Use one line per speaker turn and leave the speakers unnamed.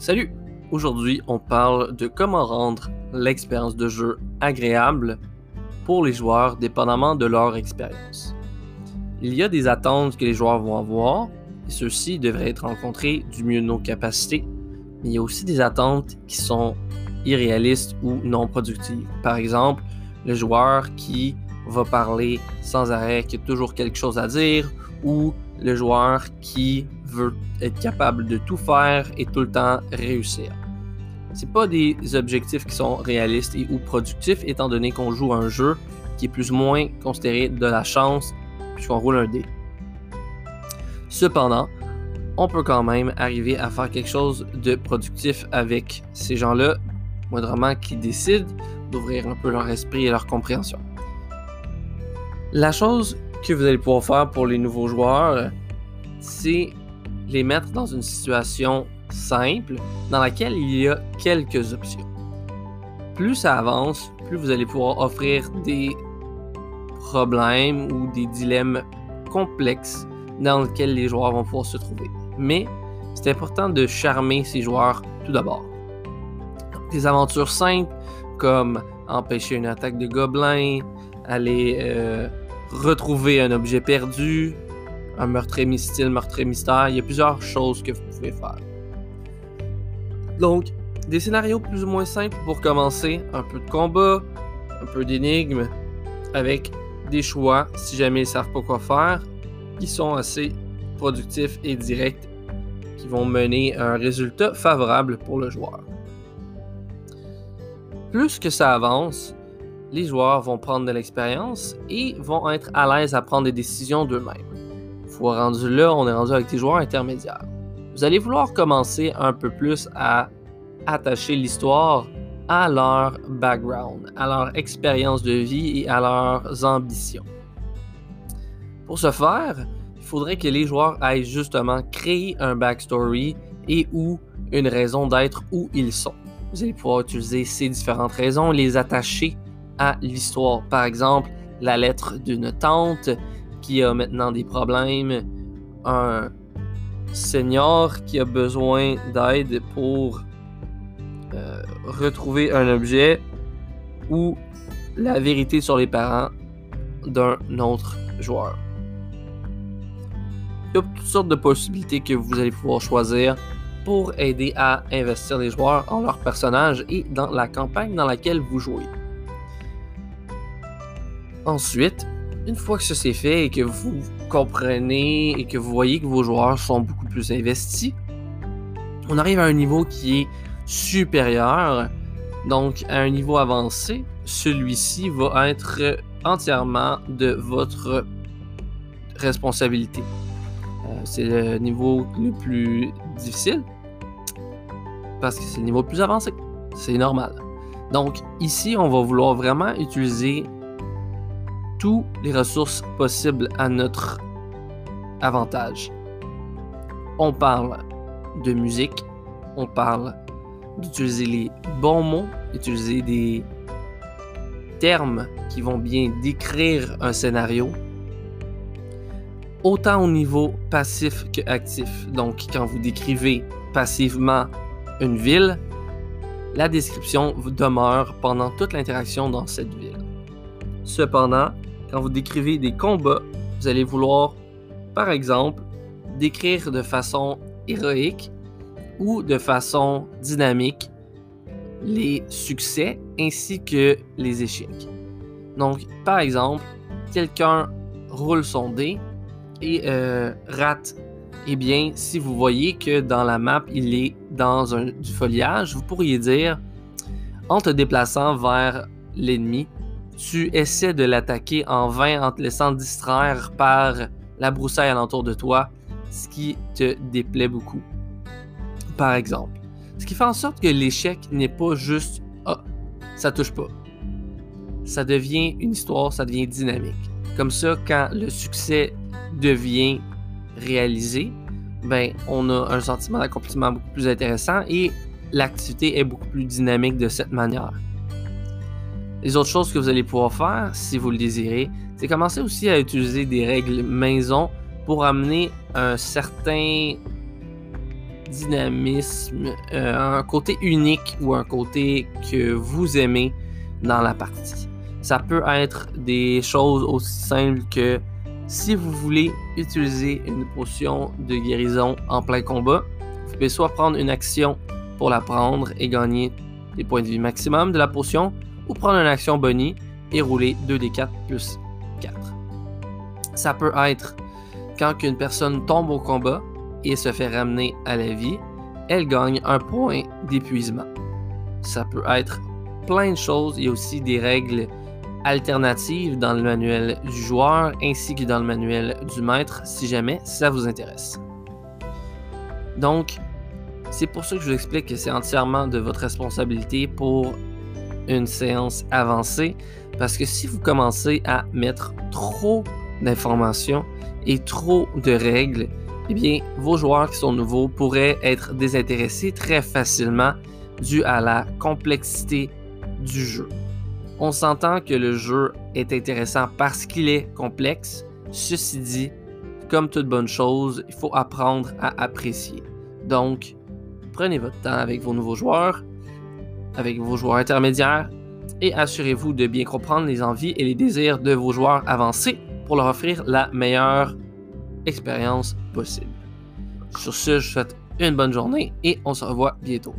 Salut! Aujourd'hui, on parle de comment rendre l'expérience de jeu agréable pour les joueurs dépendamment de leur expérience. Il y a des attentes que les joueurs vont avoir et ceux-ci devraient être rencontrés du mieux de nos capacités, mais il y a aussi des attentes qui sont irréalistes ou non productives. Par exemple, le joueur qui va parler sans arrêt, qui a toujours quelque chose à dire, ou le joueur qui veut être capable de tout faire et tout le temps réussir. C'est pas des objectifs qui sont réalistes et ou productifs, étant donné qu'on joue un jeu qui est plus ou moins considéré de la chance puisqu'on roule un dé. Cependant, on peut quand même arriver à faire quelque chose de productif avec ces gens-là, moindrement qui décident d'ouvrir un peu leur esprit et leur compréhension. La chose que vous allez pouvoir faire pour les nouveaux joueurs, c'est les mettre dans une situation simple dans laquelle il y a quelques options. Plus ça avance, plus vous allez pouvoir offrir des problèmes ou des dilemmes complexes dans lesquels les joueurs vont pouvoir se trouver. Mais c'est important de charmer ces joueurs tout d'abord. Des aventures simples comme empêcher une attaque de gobelins, aller euh, retrouver un objet perdu, un meurtrier mystile, meurtrier mystère. Il y a plusieurs choses que vous pouvez faire. Donc, des scénarios plus ou moins simples pour commencer, un peu de combat, un peu d'énigmes, avec des choix, si jamais ils ne savent pas quoi faire, qui sont assez productifs et directs, qui vont mener à un résultat favorable pour le joueur. Plus que ça avance, les joueurs vont prendre de l'expérience et vont être à l'aise à prendre des décisions d'eux-mêmes. Fois rendu là, on est rendu avec des joueurs intermédiaires. Vous allez vouloir commencer un peu plus à attacher l'histoire à leur background, à leur expérience de vie et à leurs ambitions. Pour ce faire, il faudrait que les joueurs aillent justement créer un backstory et ou une raison d'être où ils sont. Vous allez pouvoir utiliser ces différentes raisons, les attacher à l'histoire. Par exemple, la lettre d'une tante qui a maintenant des problèmes, un senior qui a besoin d'aide pour euh, retrouver un objet ou la vérité sur les parents d'un autre joueur. Il y a toutes sortes de possibilités que vous allez pouvoir choisir pour aider à investir les joueurs en leur personnage et dans la campagne dans laquelle vous jouez. Ensuite, une fois que ça c'est fait et que vous comprenez et que vous voyez que vos joueurs sont beaucoup plus investis, on arrive à un niveau qui est supérieur. Donc, à un niveau avancé, celui-ci va être entièrement de votre responsabilité. Euh, c'est le niveau le plus difficile parce que c'est le niveau le plus avancé. C'est normal. Donc, ici, on va vouloir vraiment utiliser toutes les ressources possibles à notre avantage. On parle de musique, on parle d'utiliser les bons mots, utiliser des termes qui vont bien décrire un scénario, autant au niveau passif que actif. Donc, quand vous décrivez passivement une ville, la description demeure pendant toute l'interaction dans cette ville. Cependant, quand vous décrivez des combats, vous allez vouloir, par exemple, décrire de façon héroïque ou de façon dynamique les succès ainsi que les échecs. Donc, par exemple, quelqu'un roule son dé et euh, rate. Eh bien, si vous voyez que dans la map, il est dans du foliage, vous pourriez dire, en te déplaçant vers l'ennemi, tu essaies de l'attaquer en vain en te laissant distraire par la broussaille alentour de toi, ce qui te déplaît beaucoup. Par exemple. Ce qui fait en sorte que l'échec n'est pas juste Ah, ça touche pas. Ça devient une histoire, ça devient dynamique. Comme ça, quand le succès devient réalisé, ben, on a un sentiment d'accomplissement beaucoup plus intéressant et l'activité est beaucoup plus dynamique de cette manière. Les autres choses que vous allez pouvoir faire, si vous le désirez, c'est commencer aussi à utiliser des règles maison pour amener un certain dynamisme, euh, un côté unique ou un côté que vous aimez dans la partie. Ça peut être des choses aussi simples que si vous voulez utiliser une potion de guérison en plein combat, vous pouvez soit prendre une action pour la prendre et gagner des points de vie maximum de la potion, ou prendre une action bonnie et rouler 2d4 plus 4. Ça peut être quand une personne tombe au combat et se fait ramener à la vie, elle gagne un point d'épuisement. Ça peut être plein de choses. Il y a aussi des règles alternatives dans le manuel du joueur ainsi que dans le manuel du maître si jamais ça vous intéresse. Donc, c'est pour ça que je vous explique que c'est entièrement de votre responsabilité pour une séance avancée parce que si vous commencez à mettre trop d'informations et trop de règles, eh bien, vos joueurs qui sont nouveaux pourraient être désintéressés très facilement dû à la complexité du jeu. On s'entend que le jeu est intéressant parce qu'il est complexe. Ceci dit, comme toute bonne chose, il faut apprendre à apprécier. Donc, prenez votre temps avec vos nouveaux joueurs, avec vos joueurs intermédiaires, et assurez-vous de bien comprendre les envies et les désirs de vos joueurs avancés pour leur offrir la meilleure expérience possible. Sur ce, je vous souhaite une bonne journée et on se revoit bientôt.